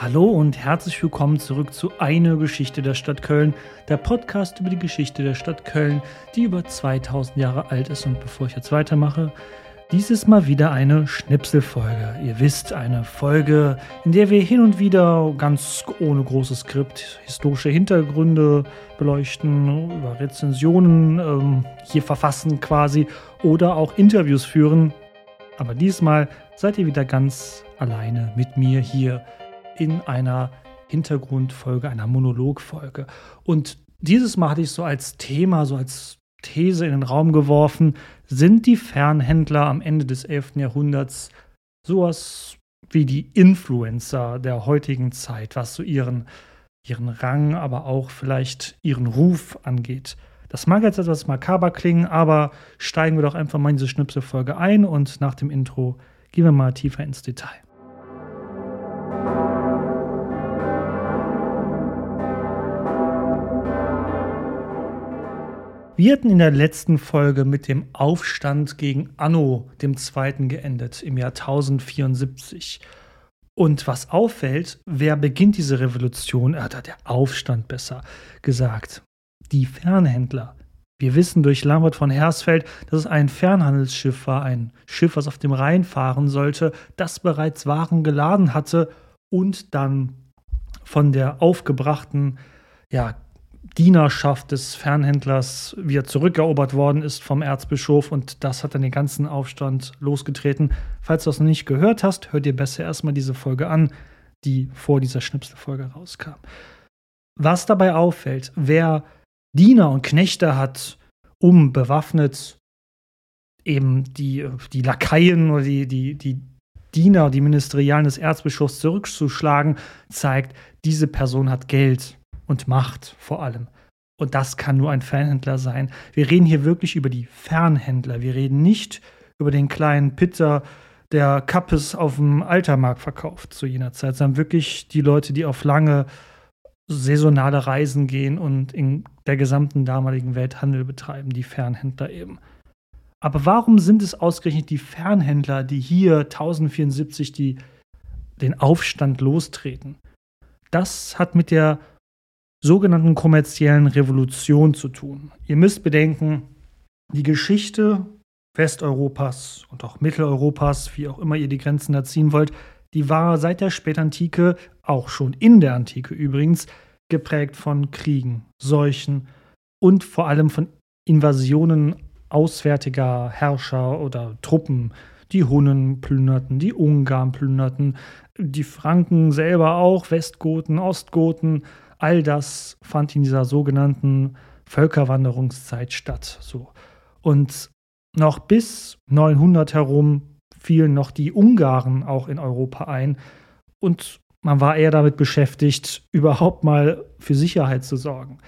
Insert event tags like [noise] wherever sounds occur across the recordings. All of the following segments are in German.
Hallo und herzlich willkommen zurück zu Eine Geschichte der Stadt Köln, der Podcast über die Geschichte der Stadt Köln, die über 2000 Jahre alt ist. Und bevor ich jetzt weitermache, dies ist mal wieder eine Schnipselfolge. Ihr wisst, eine Folge, in der wir hin und wieder ganz ohne großes Skript historische Hintergründe beleuchten, über Rezensionen ähm, hier verfassen quasi oder auch Interviews führen. Aber diesmal seid ihr wieder ganz alleine mit mir hier in einer Hintergrundfolge, einer Monologfolge. Und dieses Mal hatte ich so als Thema, so als These in den Raum geworfen, sind die Fernhändler am Ende des 11. Jahrhunderts sowas wie die Influencer der heutigen Zeit, was so ihren, ihren Rang, aber auch vielleicht ihren Ruf angeht. Das mag jetzt etwas makaber klingen, aber steigen wir doch einfach mal in diese Schnipselfolge ein und nach dem Intro gehen wir mal tiefer ins Detail. Hatten in der letzten Folge mit dem Aufstand gegen Anno II. geendet im Jahr 1074. Und was auffällt, wer beginnt diese Revolution, äh, der Aufstand besser gesagt, die Fernhändler. Wir wissen durch Lambert von Hersfeld, dass es ein Fernhandelsschiff war, ein Schiff, was auf dem Rhein fahren sollte, das bereits Waren geladen hatte und dann von der aufgebrachten ja, Dienerschaft des Fernhändlers wieder zurückerobert worden ist vom Erzbischof und das hat dann den ganzen Aufstand losgetreten. Falls du das noch nicht gehört hast, hör dir besser erstmal diese Folge an, die vor dieser Schnipselfolge rauskam. Was dabei auffällt, wer Diener und Knechte hat, um bewaffnet eben die, die Lakaien oder die, die, die Diener, die Ministerialen des Erzbischofs zurückzuschlagen, zeigt, diese Person hat Geld und Macht vor allem. Und das kann nur ein Fernhändler sein. Wir reden hier wirklich über die Fernhändler. Wir reden nicht über den kleinen Pizza, der Kappes auf dem Altermarkt verkauft zu jener Zeit, sondern wirklich die Leute, die auf lange saisonale Reisen gehen und in der gesamten damaligen Welt Handel betreiben, die Fernhändler eben. Aber warum sind es ausgerechnet die Fernhändler, die hier 1074 die, den Aufstand lostreten? Das hat mit der sogenannten kommerziellen Revolution zu tun. Ihr müsst bedenken, die Geschichte Westeuropas und auch Mitteleuropas, wie auch immer ihr die Grenzen da ziehen wollt, die war seit der Spätantike, auch schon in der Antike übrigens, geprägt von Kriegen, Seuchen und vor allem von Invasionen auswärtiger Herrscher oder Truppen. Die Hunnen plünderten, die Ungarn plünderten, die Franken selber auch, Westgoten, Ostgoten, All das fand in dieser sogenannten Völkerwanderungszeit statt. So. Und noch bis 900 herum fielen noch die Ungarn auch in Europa ein. Und man war eher damit beschäftigt, [laughs] überhaupt mal für Sicherheit zu sorgen.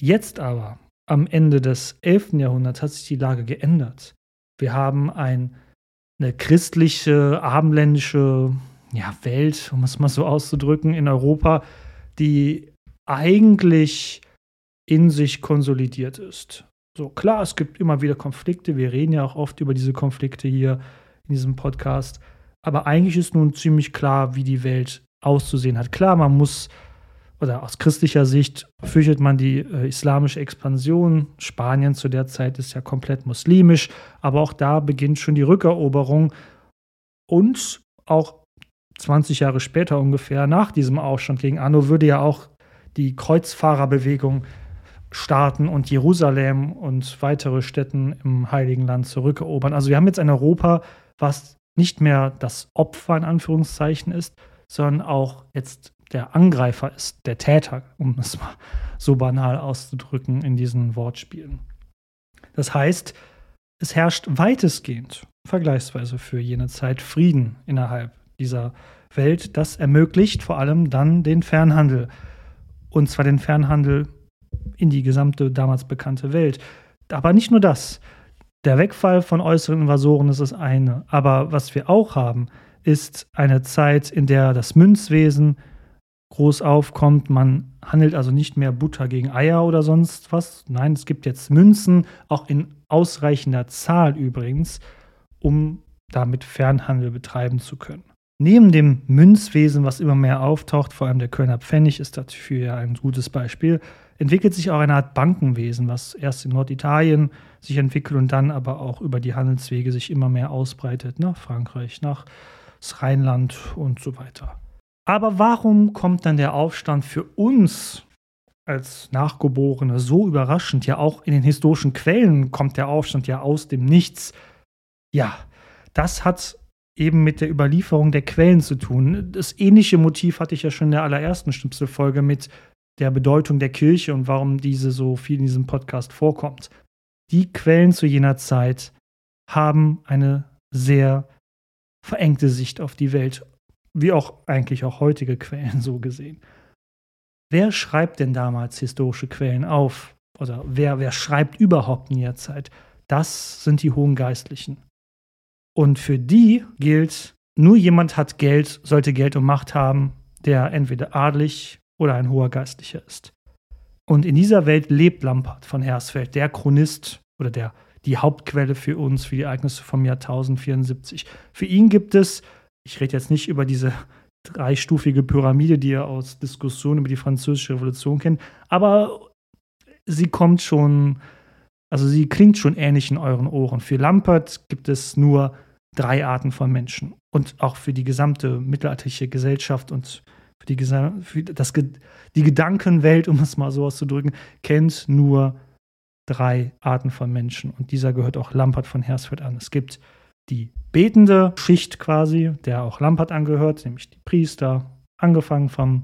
Jetzt aber, am Ende des 11. Jahrhunderts, hat sich die Lage geändert. Wir haben ein, eine christliche, abendländische ja, Welt, um es mal so auszudrücken, in Europa, die eigentlich in sich konsolidiert ist. So, klar, es gibt immer wieder Konflikte. Wir reden ja auch oft über diese Konflikte hier in diesem Podcast. Aber eigentlich ist nun ziemlich klar, wie die Welt auszusehen hat. Klar, man muss, oder aus christlicher Sicht fürchtet man die äh, islamische Expansion. Spanien zu der Zeit ist ja komplett muslimisch. Aber auch da beginnt schon die Rückeroberung. Und auch 20 Jahre später ungefähr, nach diesem Aufstand gegen Anno, würde ja auch die Kreuzfahrerbewegung starten und Jerusalem und weitere Städten im Heiligen Land zurückerobern. Also wir haben jetzt ein Europa, was nicht mehr das Opfer in Anführungszeichen ist, sondern auch jetzt der Angreifer ist, der Täter, um es mal so banal auszudrücken in diesen Wortspielen. Das heißt, es herrscht weitestgehend, vergleichsweise für jene Zeit, Frieden innerhalb dieser Welt. Das ermöglicht vor allem dann den Fernhandel. Und zwar den Fernhandel in die gesamte damals bekannte Welt. Aber nicht nur das. Der Wegfall von äußeren Invasoren ist das eine. Aber was wir auch haben, ist eine Zeit, in der das Münzwesen groß aufkommt. Man handelt also nicht mehr Butter gegen Eier oder sonst was. Nein, es gibt jetzt Münzen, auch in ausreichender Zahl übrigens, um damit Fernhandel betreiben zu können. Neben dem Münzwesen, was immer mehr auftaucht, vor allem der Kölner Pfennig ist dafür ja ein gutes Beispiel, entwickelt sich auch eine Art Bankenwesen, was erst in Norditalien sich entwickelt und dann aber auch über die Handelswege sich immer mehr ausbreitet nach Frankreich, nach das Rheinland und so weiter. Aber warum kommt dann der Aufstand für uns als Nachgeborene so überraschend? Ja, auch in den historischen Quellen kommt der Aufstand ja aus dem Nichts. Ja, das hat eben mit der Überlieferung der Quellen zu tun. Das ähnliche Motiv hatte ich ja schon in der allerersten Schnipselfolge mit der Bedeutung der Kirche und warum diese so viel in diesem Podcast vorkommt. Die Quellen zu jener Zeit haben eine sehr verengte Sicht auf die Welt, wie auch eigentlich auch heutige Quellen so gesehen. Wer schreibt denn damals historische Quellen auf? Oder wer, wer schreibt überhaupt in der Zeit? Das sind die hohen Geistlichen. Und für die gilt, nur jemand hat Geld, sollte Geld und Macht haben, der entweder adlig oder ein hoher Geistlicher ist. Und in dieser Welt lebt Lampert von Hersfeld, der Chronist oder der, die Hauptquelle für uns, für die Ereignisse vom Jahr 1074. Für ihn gibt es, ich rede jetzt nicht über diese dreistufige Pyramide, die ihr aus Diskussionen über die Französische Revolution kennt, aber sie kommt schon, also sie klingt schon ähnlich in euren Ohren. Für Lampert gibt es nur drei Arten von Menschen und auch für die gesamte mittelalterliche Gesellschaft und für die, für das, die Gedankenwelt, um es mal so auszudrücken, kennt nur drei Arten von Menschen. Und dieser gehört auch Lampert von Hersfeld an. Es gibt die betende Schicht quasi, der auch Lampert angehört, nämlich die Priester, angefangen vom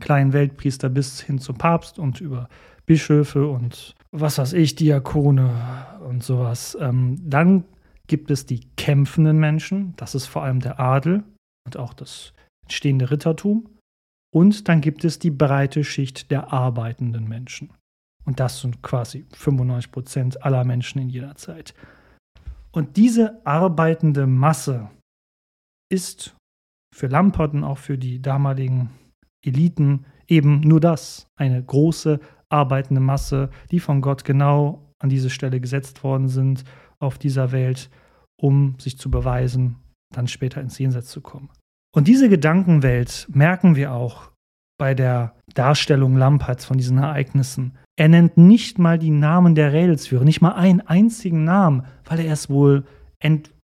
kleinen Weltpriester bis hin zum Papst und über Bischöfe und was weiß ich, Diakone und sowas. Ähm, dann gibt es die kämpfenden Menschen, das ist vor allem der Adel und auch das entstehende Rittertum. Und dann gibt es die breite Schicht der arbeitenden Menschen. Und das sind quasi 95 Prozent aller Menschen in jeder Zeit. Und diese arbeitende Masse ist für Lampert und auch für die damaligen Eliten eben nur das, eine große arbeitende Masse, die von Gott genau an diese Stelle gesetzt worden sind auf dieser Welt, um sich zu beweisen, dann später ins Jenseits zu kommen. Und diese Gedankenwelt merken wir auch bei der Darstellung Lamperts von diesen Ereignissen. Er nennt nicht mal die Namen der Rädelsführer, nicht mal einen einzigen Namen, weil er es wohl,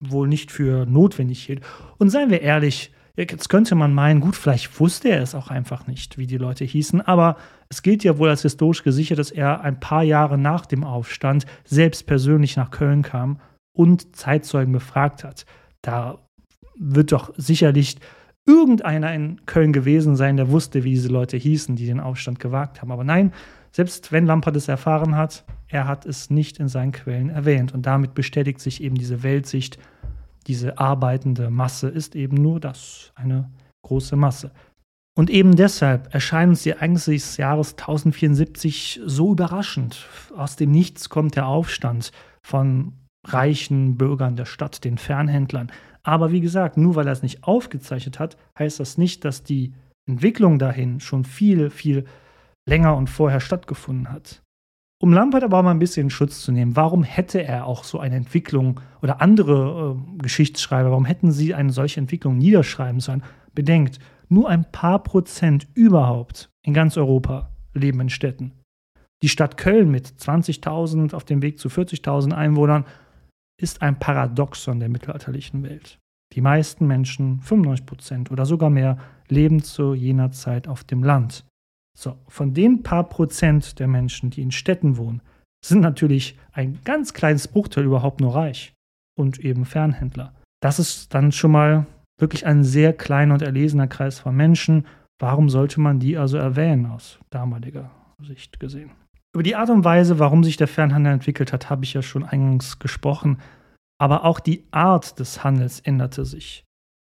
wohl nicht für notwendig hielt. Und seien wir ehrlich, jetzt könnte man meinen, gut, vielleicht wusste er es auch einfach nicht, wie die Leute hießen, aber es gilt ja wohl als historisch gesichert, dass er ein paar Jahre nach dem Aufstand selbst persönlich nach Köln kam und Zeitzeugen befragt hat. Da wird doch sicherlich irgendeiner in Köln gewesen sein, der wusste, wie diese Leute hießen, die den Aufstand gewagt haben. Aber nein, selbst wenn Lampert es erfahren hat, er hat es nicht in seinen Quellen erwähnt. Und damit bestätigt sich eben diese Weltsicht, diese arbeitende Masse ist eben nur das, eine große Masse. Und eben deshalb erscheinen uns die Ereignisse des Jahres 1074 so überraschend. Aus dem Nichts kommt der Aufstand von reichen Bürgern der Stadt, den Fernhändlern. Aber wie gesagt, nur weil er es nicht aufgezeichnet hat, heißt das nicht, dass die Entwicklung dahin schon viel, viel länger und vorher stattgefunden hat. Um Lampert aber auch mal ein bisschen Schutz zu nehmen, warum hätte er auch so eine Entwicklung oder andere äh, Geschichtsschreiber, warum hätten sie eine solche Entwicklung niederschreiben sollen? Bedenkt, nur ein paar Prozent überhaupt in ganz Europa leben in Städten. Die Stadt Köln mit 20.000 auf dem Weg zu 40.000 Einwohnern ist ein Paradoxon der mittelalterlichen Welt. Die meisten Menschen, 95 Prozent oder sogar mehr, leben zu jener Zeit auf dem Land. So, von den paar Prozent der Menschen, die in Städten wohnen, sind natürlich ein ganz kleines Bruchteil überhaupt nur reich und eben Fernhändler. Das ist dann schon mal wirklich ein sehr kleiner und erlesener Kreis von Menschen. Warum sollte man die also erwähnen aus damaliger Sicht gesehen? Über die Art und Weise, warum sich der Fernhandel entwickelt hat, habe ich ja schon eingangs gesprochen. Aber auch die Art des Handels änderte sich.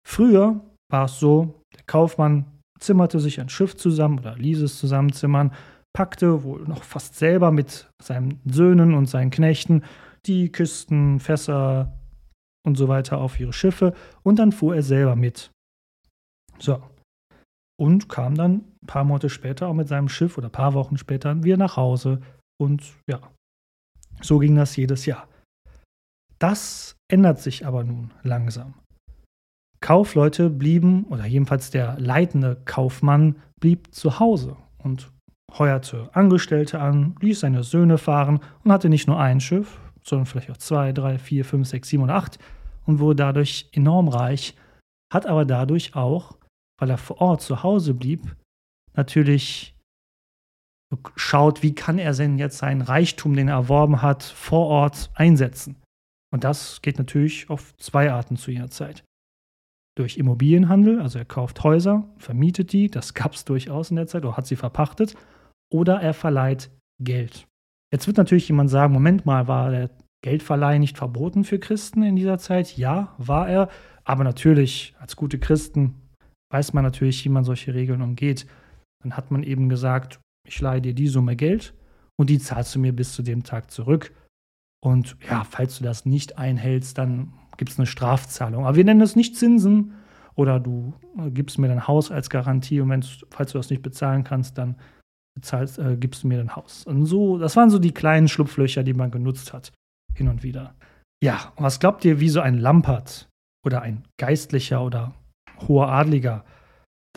Früher war es so, der Kaufmann zimmerte sich ein Schiff zusammen oder ließ es zusammenzimmern, packte wohl noch fast selber mit seinen Söhnen und seinen Knechten die Kisten, Fässer und so weiter auf ihre Schiffe und dann fuhr er selber mit. So. Und kam dann ein paar Monate später auch mit seinem Schiff oder ein paar Wochen später wieder nach Hause. Und ja, so ging das jedes Jahr. Das ändert sich aber nun langsam. Kaufleute blieben, oder jedenfalls der leitende Kaufmann blieb zu Hause und heuerte Angestellte an, ließ seine Söhne fahren und hatte nicht nur ein Schiff, sondern vielleicht auch zwei, drei, vier, fünf, sechs, sieben oder acht und wurde dadurch enorm reich, hat aber dadurch auch, weil er vor Ort zu Hause blieb, natürlich schaut, wie kann er denn jetzt seinen Reichtum, den er erworben hat, vor Ort einsetzen. Und das geht natürlich auf zwei Arten zu jener Zeit. Durch Immobilienhandel, also er kauft Häuser, vermietet die, das gab es durchaus in der Zeit, oder hat sie verpachtet, oder er verleiht Geld. Jetzt wird natürlich jemand sagen, Moment mal, war der Geldverleih nicht verboten für Christen in dieser Zeit? Ja, war er. Aber natürlich, als gute Christen weiß man natürlich, wie man solche Regeln umgeht. Dann hat man eben gesagt, ich leihe dir die Summe Geld und die zahlst du mir bis zu dem Tag zurück. Und ja, falls du das nicht einhältst, dann gibt es eine Strafzahlung. Aber wir nennen das nicht Zinsen oder du äh, gibst mir dein Haus als Garantie und falls du das nicht bezahlen kannst, dann bezahlst, äh, gibst du mir dein Haus. Und so, das waren so die kleinen Schlupflöcher, die man genutzt hat, hin und wieder. Ja, was glaubt ihr, wie so ein Lampert oder ein Geistlicher oder hoher Adliger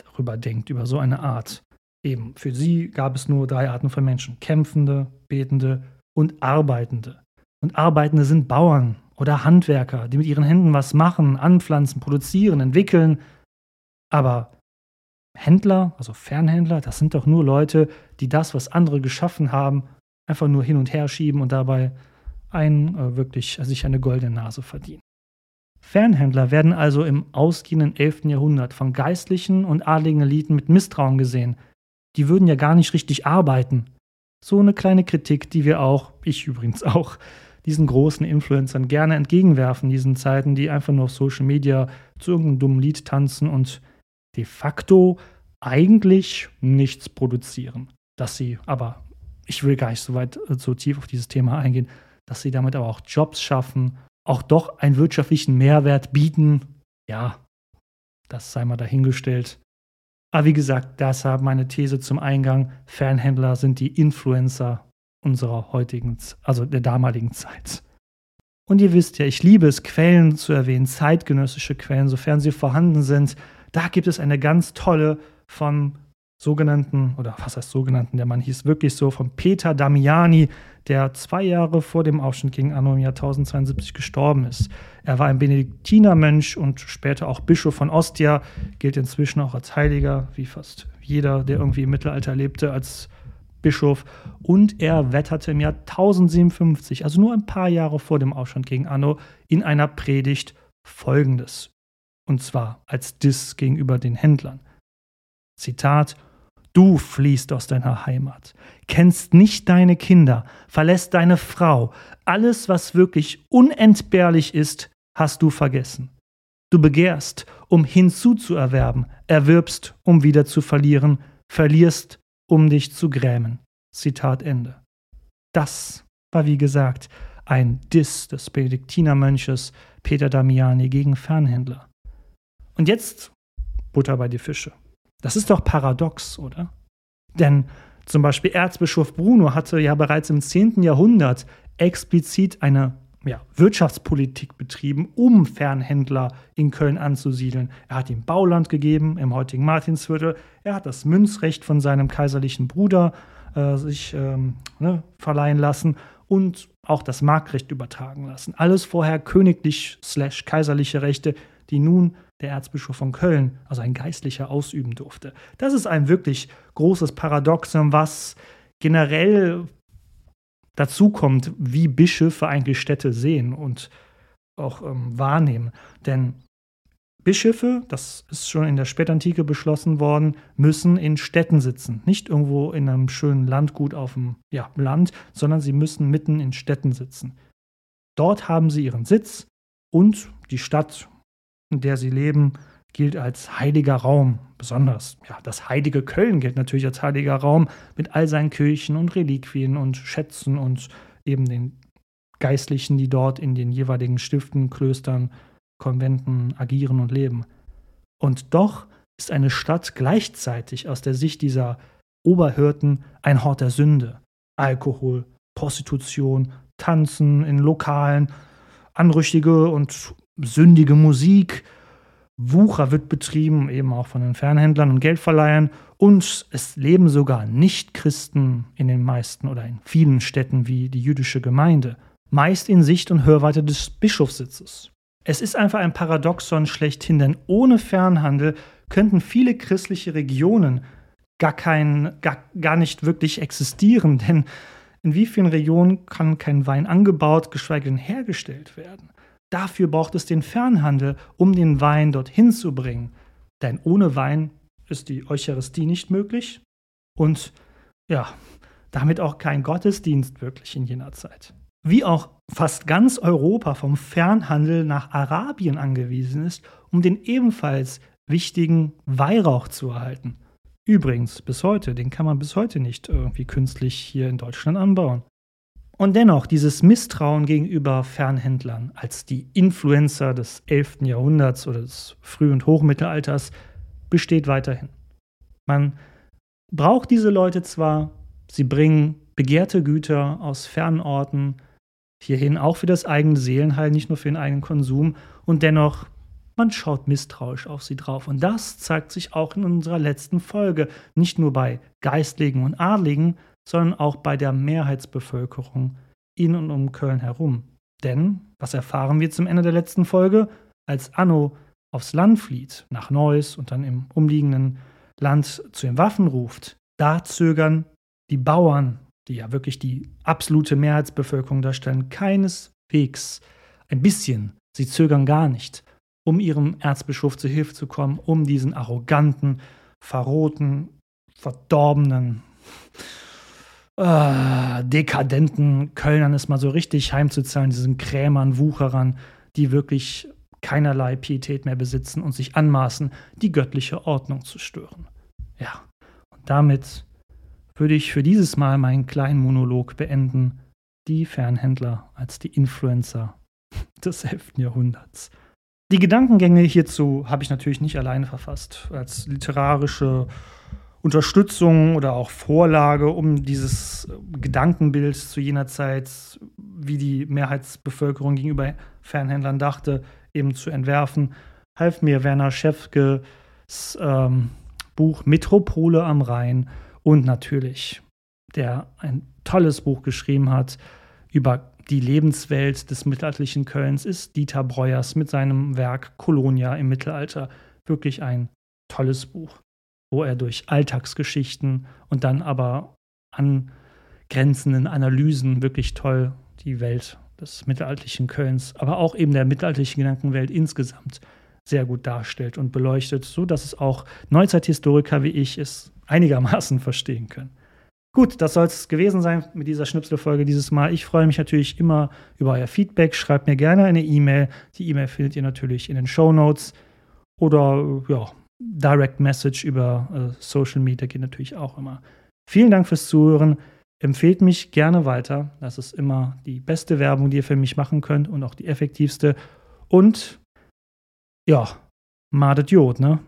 darüber denkt, über so eine Art? Eben, für sie gab es nur drei Arten von Menschen: Kämpfende, Betende und Arbeitende. Und Arbeitende sind Bauern oder Handwerker, die mit ihren Händen was machen, anpflanzen, produzieren, entwickeln. Aber Händler, also Fernhändler, das sind doch nur Leute, die das, was andere geschaffen haben, einfach nur hin und her schieben und dabei ein, äh, wirklich sich eine goldene Nase verdienen. Fernhändler werden also im ausgehenden 11. Jahrhundert von geistlichen und adligen Eliten mit Misstrauen gesehen. Die würden ja gar nicht richtig arbeiten. So eine kleine Kritik, die wir auch, ich übrigens auch, diesen großen Influencern gerne entgegenwerfen, diesen Zeiten, die einfach nur auf Social Media zu irgendeinem dummen Lied tanzen und de facto eigentlich nichts produzieren. Dass sie aber, ich will gar nicht so weit, äh, so tief auf dieses Thema eingehen, dass sie damit aber auch Jobs schaffen, auch doch einen wirtschaftlichen Mehrwert bieten. Ja, das sei mal dahingestellt. Aber wie gesagt, deshalb meine These zum Eingang: Fernhändler sind die Influencer unserer heutigen, also der damaligen Zeit. Und ihr wisst ja, ich liebe es, Quellen zu erwähnen, zeitgenössische Quellen, sofern sie vorhanden sind. Da gibt es eine ganz tolle von sogenannten, oder was heißt sogenannten, der Mann hieß wirklich so, von Peter Damiani, der zwei Jahre vor dem Aufstand gegen Anno im Jahr 1072 gestorben ist. Er war ein Benediktinermönch und später auch Bischof von Ostia, gilt inzwischen auch als Heiliger, wie fast jeder, der irgendwie im Mittelalter lebte, als Bischof. Und er wetterte im Jahr 1057, also nur ein paar Jahre vor dem Aufstand gegen Anno, in einer Predigt folgendes. Und zwar als Diss gegenüber den Händlern. Zitat Du fliehst aus deiner Heimat, kennst nicht deine Kinder, verlässt deine Frau, alles, was wirklich unentbehrlich ist, hast du vergessen. Du begehrst, um hinzuzuerwerben, erwirbst, um wieder zu verlieren, verlierst, um dich zu grämen. Zitat Ende. Das war, wie gesagt, ein Diss des Benediktinermönches Peter Damiani gegen Fernhändler. Und jetzt Butter bei die Fische. Das ist doch paradox, oder? Denn zum Beispiel Erzbischof Bruno hatte ja bereits im 10. Jahrhundert explizit eine ja, Wirtschaftspolitik betrieben, um Fernhändler in Köln anzusiedeln. Er hat ihm Bauland gegeben im heutigen Martinsviertel. Er hat das Münzrecht von seinem kaiserlichen Bruder äh, sich ähm, ne, verleihen lassen und auch das Marktrecht übertragen lassen. Alles vorher königlich-kaiserliche Rechte, die nun der Erzbischof von Köln, also ein Geistlicher, ausüben durfte. Das ist ein wirklich großes Paradoxon, was generell dazu kommt, wie Bischöfe eigentlich Städte sehen und auch ähm, wahrnehmen. Denn Bischöfe, das ist schon in der Spätantike beschlossen worden, müssen in Städten sitzen. Nicht irgendwo in einem schönen Landgut auf dem ja, Land, sondern sie müssen mitten in Städten sitzen. Dort haben sie ihren Sitz und die Stadt in der sie leben, gilt als heiliger Raum. Besonders, ja, das heilige Köln gilt natürlich als heiliger Raum mit all seinen Kirchen und Reliquien und Schätzen und eben den Geistlichen, die dort in den jeweiligen Stiften, Klöstern, Konventen agieren und leben. Und doch ist eine Stadt gleichzeitig aus der Sicht dieser Oberhirten ein Hort der Sünde. Alkohol, Prostitution, Tanzen in Lokalen, anrüchtige und sündige Musik, Wucher wird betrieben, eben auch von den Fernhändlern und Geldverleihern. Und es leben sogar Nichtchristen in den meisten oder in vielen Städten wie die jüdische Gemeinde, meist in Sicht und Hörweite des Bischofssitzes. Es ist einfach ein Paradoxon schlechthin, denn ohne Fernhandel könnten viele christliche Regionen gar, kein, gar, gar nicht wirklich existieren, denn in wie vielen Regionen kann kein Wein angebaut, geschweige denn hergestellt werden? Dafür braucht es den Fernhandel, um den Wein dorthin zu bringen. Denn ohne Wein ist die Eucharistie nicht möglich und ja, damit auch kein Gottesdienst wirklich in jener Zeit. Wie auch fast ganz Europa vom Fernhandel nach Arabien angewiesen ist, um den ebenfalls wichtigen Weihrauch zu erhalten. Übrigens, bis heute, den kann man bis heute nicht irgendwie künstlich hier in Deutschland anbauen. Und dennoch, dieses Misstrauen gegenüber Fernhändlern als die Influencer des 11. Jahrhunderts oder des Früh- und Hochmittelalters besteht weiterhin. Man braucht diese Leute zwar, sie bringen begehrte Güter aus fernen Orten hierhin, auch für das eigene Seelenheil, nicht nur für den eigenen Konsum, und dennoch, man schaut misstrauisch auf sie drauf. Und das zeigt sich auch in unserer letzten Folge, nicht nur bei Geistlichen und Adligen, sondern auch bei der Mehrheitsbevölkerung in und um Köln herum. Denn, was erfahren wir zum Ende der letzten Folge? Als Anno aufs Land flieht, nach Neuss und dann im umliegenden Land zu den Waffen ruft, da zögern die Bauern, die ja wirklich die absolute Mehrheitsbevölkerung darstellen, keineswegs ein bisschen, sie zögern gar nicht, um ihrem Erzbischof zu Hilfe zu kommen, um diesen arroganten, verroten, verdorbenen, äh, dekadenten Kölnern ist mal so richtig heimzuzahlen, diesen Krämern, Wucherern, die wirklich keinerlei Pietät mehr besitzen und sich anmaßen, die göttliche Ordnung zu stören. Ja, und damit würde ich für dieses Mal meinen kleinen Monolog beenden. Die Fernhändler als die Influencer [laughs] des 11. Jahrhunderts. Die Gedankengänge hierzu habe ich natürlich nicht alleine verfasst. Als literarische Unterstützung oder auch Vorlage, um dieses Gedankenbild zu jener Zeit, wie die Mehrheitsbevölkerung gegenüber Fernhändlern dachte, eben zu entwerfen, half mir Werner Schäfkes ähm, Buch Metropole am Rhein und natürlich, der ein tolles Buch geschrieben hat über die Lebenswelt des mittelalterlichen Kölns, ist Dieter Breuers mit seinem Werk Kolonia im Mittelalter. Wirklich ein tolles Buch wo er durch Alltagsgeschichten und dann aber angrenzenden Analysen wirklich toll die Welt des mittelalterlichen Kölns, aber auch eben der mittelalterlichen Gedankenwelt insgesamt sehr gut darstellt und beleuchtet, so dass es auch Neuzeithistoriker wie ich es einigermaßen [laughs] verstehen können. Gut, das soll es gewesen sein mit dieser Schnipselfolge dieses Mal. Ich freue mich natürlich immer über euer Feedback. Schreibt mir gerne eine E-Mail. Die E-Mail findet ihr natürlich in den Show Notes. Oder ja, Direct Message über äh, Social Media geht natürlich auch immer. Vielen Dank fürs Zuhören. Empfehlt mich gerne weiter. Das ist immer die beste Werbung, die ihr für mich machen könnt und auch die effektivste. Und ja, Madet Jod, ne?